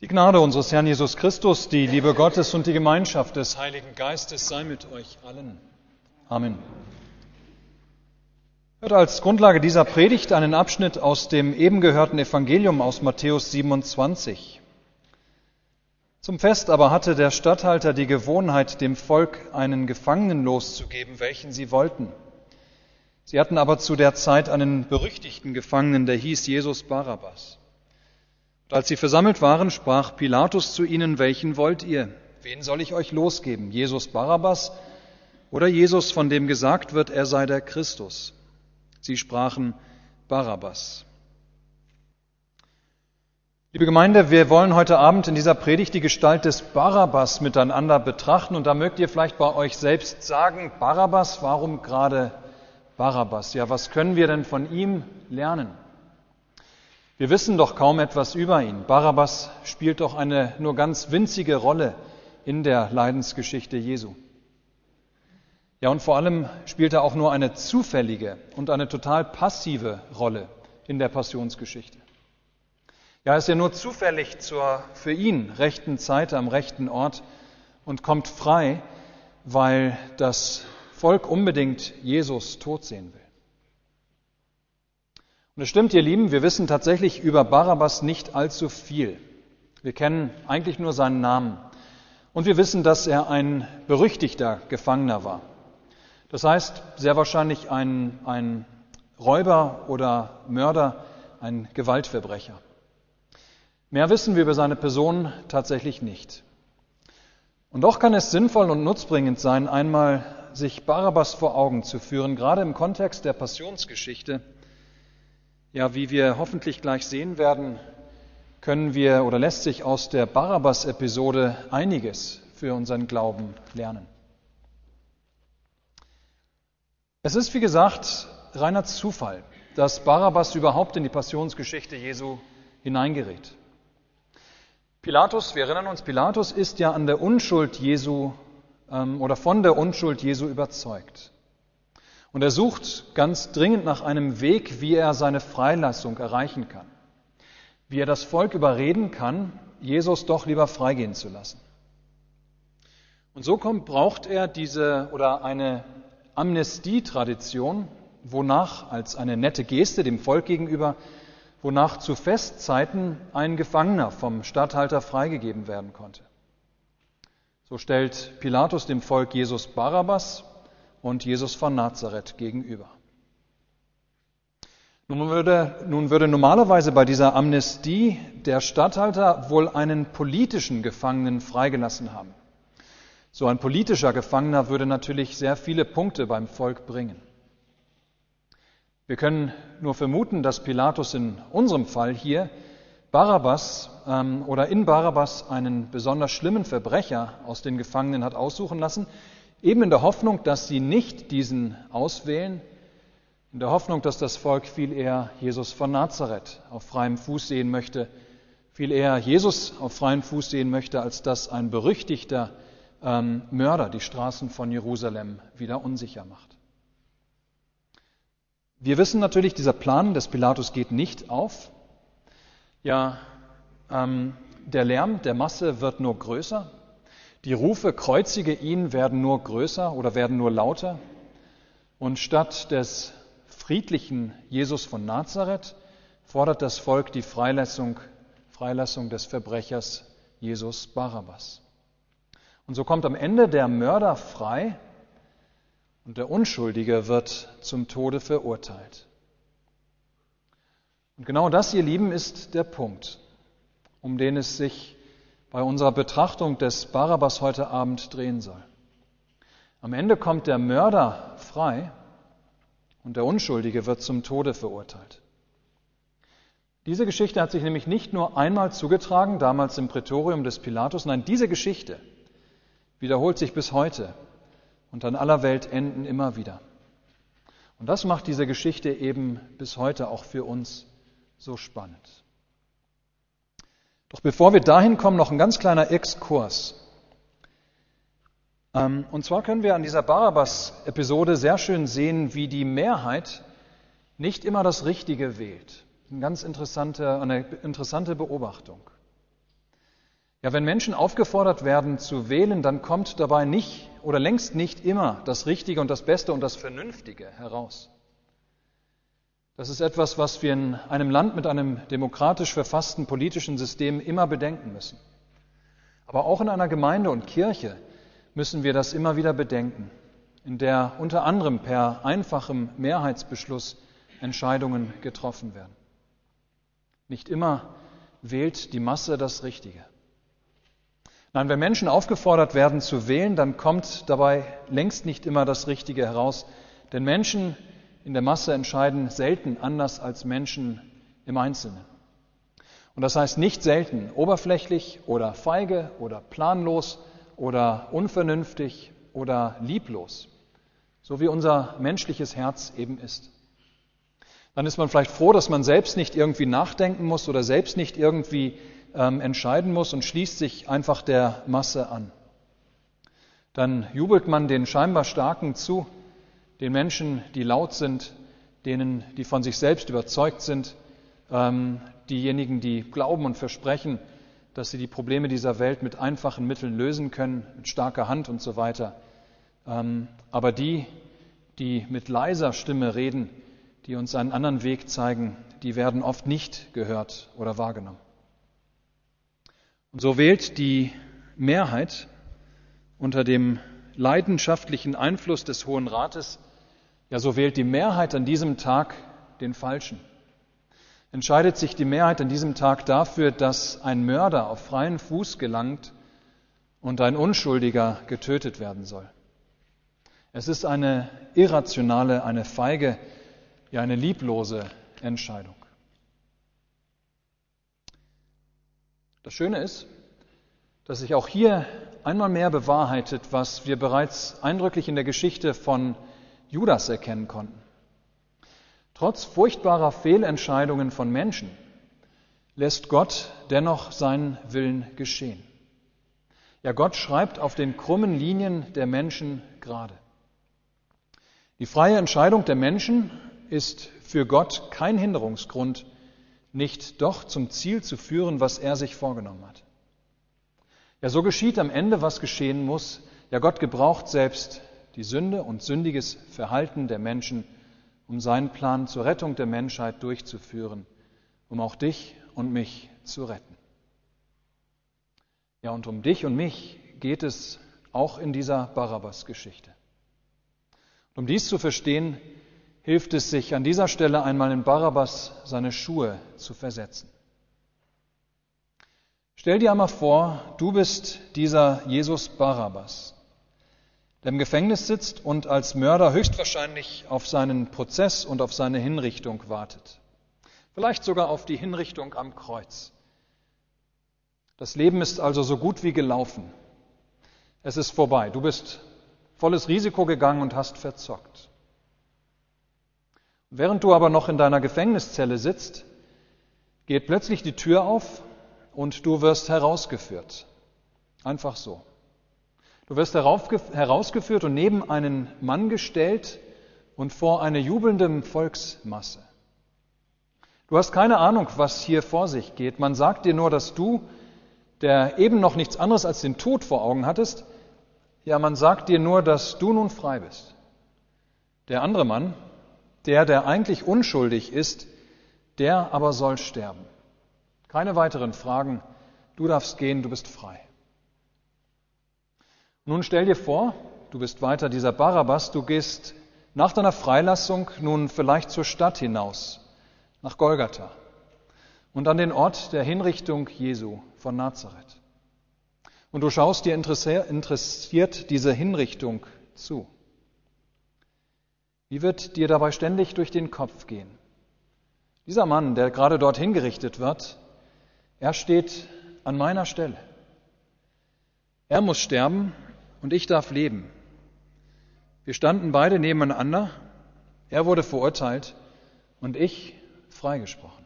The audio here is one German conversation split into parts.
Die Gnade unseres Herrn Jesus Christus, die Liebe Gottes und die Gemeinschaft des Heiligen Geistes sei mit euch allen. Amen. Hört als Grundlage dieser Predigt einen Abschnitt aus dem eben gehörten Evangelium aus Matthäus 27. Zum Fest aber hatte der Statthalter die Gewohnheit, dem Volk einen Gefangenen loszugeben, welchen sie wollten. Sie hatten aber zu der Zeit einen berüchtigten Gefangenen, der hieß Jesus Barabbas. Als sie versammelt waren, sprach Pilatus zu ihnen, welchen wollt ihr? Wen soll ich euch losgeben? Jesus Barabbas oder Jesus, von dem gesagt wird, er sei der Christus? Sie sprachen Barabbas. Liebe Gemeinde, wir wollen heute Abend in dieser Predigt die Gestalt des Barabbas miteinander betrachten. Und da mögt ihr vielleicht bei euch selbst sagen, Barabbas, warum gerade Barabbas? Ja, was können wir denn von ihm lernen? Wir wissen doch kaum etwas über ihn. Barabbas spielt doch eine nur ganz winzige Rolle in der Leidensgeschichte Jesu. Ja, und vor allem spielt er auch nur eine zufällige und eine total passive Rolle in der Passionsgeschichte. Ja, er ist ja nur zufällig zur für ihn rechten Zeit am rechten Ort und kommt frei, weil das Volk unbedingt Jesus tot sehen will. Und es stimmt, ihr Lieben, wir wissen tatsächlich über Barabbas nicht allzu viel. Wir kennen eigentlich nur seinen Namen. Und wir wissen, dass er ein berüchtigter Gefangener war. Das heißt, sehr wahrscheinlich ein, ein Räuber oder Mörder, ein Gewaltverbrecher. Mehr wissen wir über seine Person tatsächlich nicht. Und doch kann es sinnvoll und nutzbringend sein, einmal sich Barabbas vor Augen zu führen, gerade im Kontext der Passionsgeschichte, ja, wie wir hoffentlich gleich sehen werden, können wir oder lässt sich aus der Barabbas-Episode einiges für unseren Glauben lernen. Es ist, wie gesagt, reiner Zufall, dass Barabbas überhaupt in die Passionsgeschichte Jesu hineingerät. Pilatus, wir erinnern uns, Pilatus ist ja an der Unschuld Jesu ähm, oder von der Unschuld Jesu überzeugt. Und er sucht ganz dringend nach einem Weg, wie er seine Freilassung erreichen kann. Wie er das Volk überreden kann, Jesus doch lieber freigehen zu lassen. Und so kommt, braucht er diese oder eine Amnestietradition, wonach als eine nette Geste dem Volk gegenüber, wonach zu Festzeiten ein Gefangener vom Statthalter freigegeben werden konnte. So stellt Pilatus dem Volk Jesus Barabbas und Jesus von Nazareth gegenüber. Nun würde, nun würde normalerweise bei dieser Amnestie der Statthalter wohl einen politischen Gefangenen freigelassen haben. So ein politischer Gefangener würde natürlich sehr viele Punkte beim Volk bringen. Wir können nur vermuten, dass Pilatus in unserem Fall hier Barabbas ähm, oder in Barabbas einen besonders schlimmen Verbrecher aus den Gefangenen hat aussuchen lassen, Eben in der Hoffnung, dass sie nicht diesen auswählen, in der Hoffnung, dass das Volk viel eher Jesus von Nazareth auf freiem Fuß sehen möchte, viel eher Jesus auf freiem Fuß sehen möchte, als dass ein berüchtigter ähm, Mörder die Straßen von Jerusalem wieder unsicher macht. Wir wissen natürlich, dieser Plan des Pilatus geht nicht auf. Ja, ähm, der Lärm der Masse wird nur größer. Die Rufe, kreuzige ihn, werden nur größer oder werden nur lauter. Und statt des friedlichen Jesus von Nazareth fordert das Volk die Freilassung, Freilassung des Verbrechers Jesus Barabbas. Und so kommt am Ende der Mörder frei und der Unschuldige wird zum Tode verurteilt. Und genau das, ihr Lieben, ist der Punkt, um den es sich bei unserer Betrachtung des Barabbas heute Abend drehen soll. Am Ende kommt der Mörder frei und der Unschuldige wird zum Tode verurteilt. Diese Geschichte hat sich nämlich nicht nur einmal zugetragen, damals im Prätorium des Pilatus, nein, diese Geschichte wiederholt sich bis heute und an aller Welt enden immer wieder. Und das macht diese Geschichte eben bis heute auch für uns so spannend. Doch bevor wir dahin kommen, noch ein ganz kleiner Exkurs. Ähm, und zwar können wir an dieser Barabbas-Episode sehr schön sehen, wie die Mehrheit nicht immer das Richtige wählt. Eine ganz interessante, eine interessante Beobachtung. Ja, wenn Menschen aufgefordert werden zu wählen, dann kommt dabei nicht oder längst nicht immer das Richtige und das Beste und das Vernünftige heraus. Das ist etwas, was wir in einem Land mit einem demokratisch verfassten politischen System immer bedenken müssen. Aber auch in einer Gemeinde und Kirche müssen wir das immer wieder bedenken, in der unter anderem per einfachem Mehrheitsbeschluss Entscheidungen getroffen werden. Nicht immer wählt die Masse das Richtige. Nein, wenn Menschen aufgefordert werden zu wählen, dann kommt dabei längst nicht immer das Richtige heraus. Denn Menschen in der Masse entscheiden selten anders als Menschen im Einzelnen. Und das heißt nicht selten oberflächlich oder feige oder planlos oder unvernünftig oder lieblos, so wie unser menschliches Herz eben ist. Dann ist man vielleicht froh, dass man selbst nicht irgendwie nachdenken muss oder selbst nicht irgendwie ähm, entscheiden muss und schließt sich einfach der Masse an. Dann jubelt man den scheinbar Starken zu, den Menschen, die laut sind, denen, die von sich selbst überzeugt sind, ähm, diejenigen, die glauben und versprechen, dass sie die Probleme dieser Welt mit einfachen Mitteln lösen können, mit starker Hand und so weiter. Ähm, aber die, die mit leiser Stimme reden, die uns einen anderen Weg zeigen, die werden oft nicht gehört oder wahrgenommen. Und so wählt die Mehrheit unter dem leidenschaftlichen Einfluss des Hohen Rates, ja so wählt die Mehrheit an diesem Tag den Falschen. Entscheidet sich die Mehrheit an diesem Tag dafür, dass ein Mörder auf freien Fuß gelangt und ein Unschuldiger getötet werden soll. Es ist eine irrationale, eine feige, ja eine lieblose Entscheidung. Das Schöne ist, dass sich auch hier einmal mehr bewahrheitet, was wir bereits eindrücklich in der Geschichte von Judas erkennen konnten. Trotz furchtbarer Fehlentscheidungen von Menschen lässt Gott dennoch seinen Willen geschehen. Ja, Gott schreibt auf den krummen Linien der Menschen gerade. Die freie Entscheidung der Menschen ist für Gott kein Hinderungsgrund, nicht doch zum Ziel zu führen, was er sich vorgenommen hat. Ja, so geschieht am Ende, was geschehen muss. Ja, Gott gebraucht selbst die Sünde und sündiges Verhalten der Menschen, um seinen Plan zur Rettung der Menschheit durchzuführen, um auch dich und mich zu retten. Ja, und um dich und mich geht es auch in dieser Barabbas-Geschichte. Um dies zu verstehen, hilft es sich an dieser Stelle einmal in Barabbas seine Schuhe zu versetzen. Stell dir einmal vor, du bist dieser Jesus Barabbas, der im Gefängnis sitzt und als Mörder höchstwahrscheinlich auf seinen Prozess und auf seine Hinrichtung wartet. Vielleicht sogar auf die Hinrichtung am Kreuz. Das Leben ist also so gut wie gelaufen. Es ist vorbei. Du bist volles Risiko gegangen und hast verzockt. Während du aber noch in deiner Gefängniszelle sitzt, geht plötzlich die Tür auf und du wirst herausgeführt. Einfach so. Du wirst herausgeführt und neben einen Mann gestellt und vor eine jubelnde Volksmasse. Du hast keine Ahnung, was hier vor sich geht. Man sagt dir nur, dass du, der eben noch nichts anderes als den Tod vor Augen hattest, ja, man sagt dir nur, dass du nun frei bist. Der andere Mann, der, der eigentlich unschuldig ist, der aber soll sterben. Keine weiteren Fragen. Du darfst gehen, du bist frei. Nun stell dir vor, du bist weiter dieser Barabbas, du gehst nach deiner Freilassung nun vielleicht zur Stadt hinaus, nach Golgatha und an den Ort der Hinrichtung Jesu von Nazareth. Und du schaust dir interessiert diese Hinrichtung zu. Wie wird dir dabei ständig durch den Kopf gehen? Dieser Mann, der gerade dort hingerichtet wird, er steht an meiner Stelle. Er muss sterben und ich darf leben. Wir standen beide nebeneinander. Er wurde verurteilt und ich freigesprochen.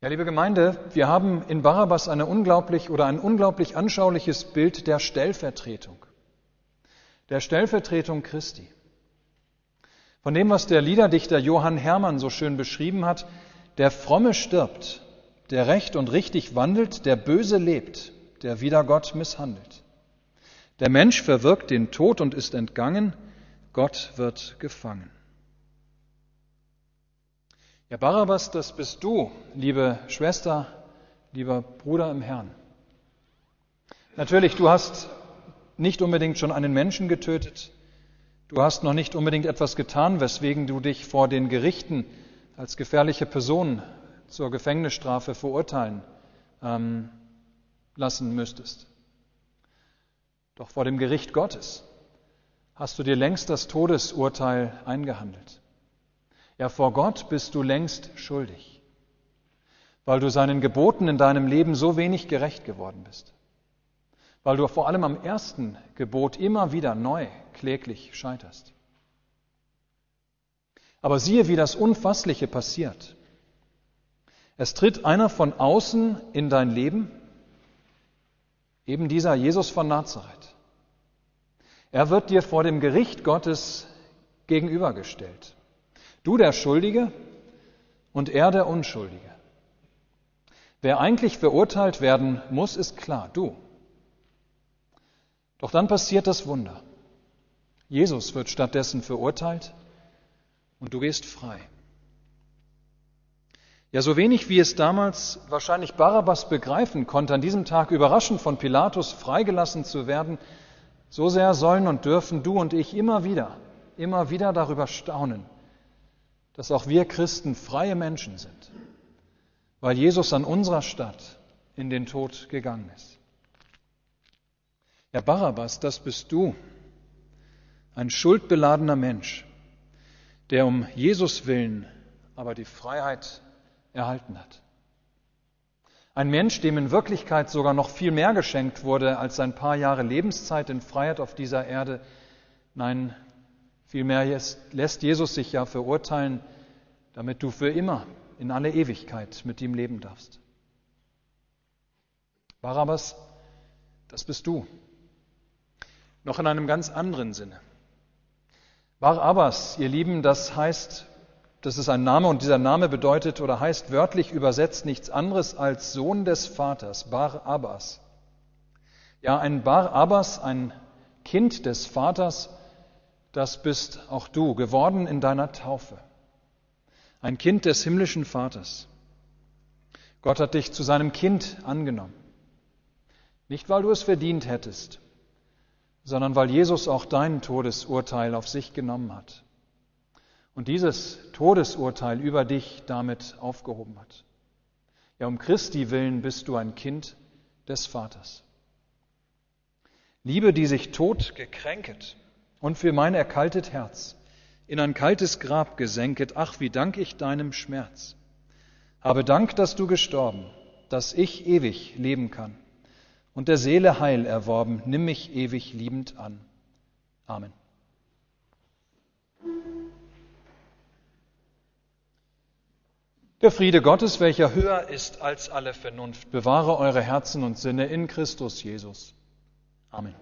Ja, liebe Gemeinde, wir haben in Barabbas eine unglaublich oder ein unglaublich anschauliches Bild der Stellvertretung der Stellvertretung Christi. Von dem, was der Liederdichter Johann Hermann so schön beschrieben hat, der Fromme stirbt, der recht und richtig wandelt, der böse lebt, der wider Gott misshandelt. Der Mensch verwirkt den Tod und ist entgangen, Gott wird gefangen. Ja, Barabbas, das bist du, liebe Schwester, lieber Bruder im Herrn. Natürlich, du hast nicht unbedingt schon einen Menschen getötet, du hast noch nicht unbedingt etwas getan, weswegen du dich vor den Gerichten als gefährliche Person zur Gefängnisstrafe verurteilen ähm, lassen müsstest. Doch vor dem Gericht Gottes hast du dir längst das Todesurteil eingehandelt. Ja, vor Gott bist du längst schuldig, weil du seinen Geboten in deinem Leben so wenig gerecht geworden bist, weil du vor allem am ersten Gebot immer wieder neu kläglich scheiterst. Aber siehe, wie das Unfassliche passiert. Es tritt einer von außen in dein Leben, eben dieser Jesus von Nazareth. Er wird dir vor dem Gericht Gottes gegenübergestellt. Du der Schuldige und er der Unschuldige. Wer eigentlich verurteilt werden muss, ist klar, du. Doch dann passiert das Wunder. Jesus wird stattdessen verurteilt und du gehst frei. Ja, so wenig wie es damals wahrscheinlich Barabbas begreifen konnte, an diesem Tag überraschend von Pilatus freigelassen zu werden, so sehr sollen und dürfen du und ich immer wieder, immer wieder darüber staunen, dass auch wir Christen freie Menschen sind, weil Jesus an unserer Stadt in den Tod gegangen ist. Ja, Barabbas, das bist du, ein schuldbeladener Mensch, der um Jesus willen aber die Freiheit erhalten hat. Ein Mensch, dem in Wirklichkeit sogar noch viel mehr geschenkt wurde als ein paar Jahre Lebenszeit in Freiheit auf dieser Erde. Nein, vielmehr lässt Jesus sich ja verurteilen, damit du für immer in alle Ewigkeit mit ihm leben darfst. Barabbas, das bist du. Noch in einem ganz anderen Sinne. Barabbas, ihr Lieben, das heißt das ist ein Name und dieser Name bedeutet oder heißt wörtlich übersetzt nichts anderes als Sohn des Vaters, Bar Abbas. Ja, ein Bar Abbas, ein Kind des Vaters, das bist auch du, geworden in deiner Taufe. Ein Kind des himmlischen Vaters. Gott hat dich zu seinem Kind angenommen. Nicht, weil du es verdient hättest, sondern weil Jesus auch dein Todesurteil auf sich genommen hat und dieses Todesurteil über dich damit aufgehoben hat. Ja, um Christi willen bist du ein Kind des Vaters. Liebe, die sich tot gekränket und für mein erkaltet Herz in ein kaltes Grab gesenket, ach, wie dank ich deinem Schmerz. Habe Dank, dass du gestorben, dass ich ewig leben kann und der Seele Heil erworben, nimm mich ewig liebend an. Amen. Der Friede Gottes, welcher höher ist als alle Vernunft, bewahre eure Herzen und Sinne in Christus Jesus. Amen.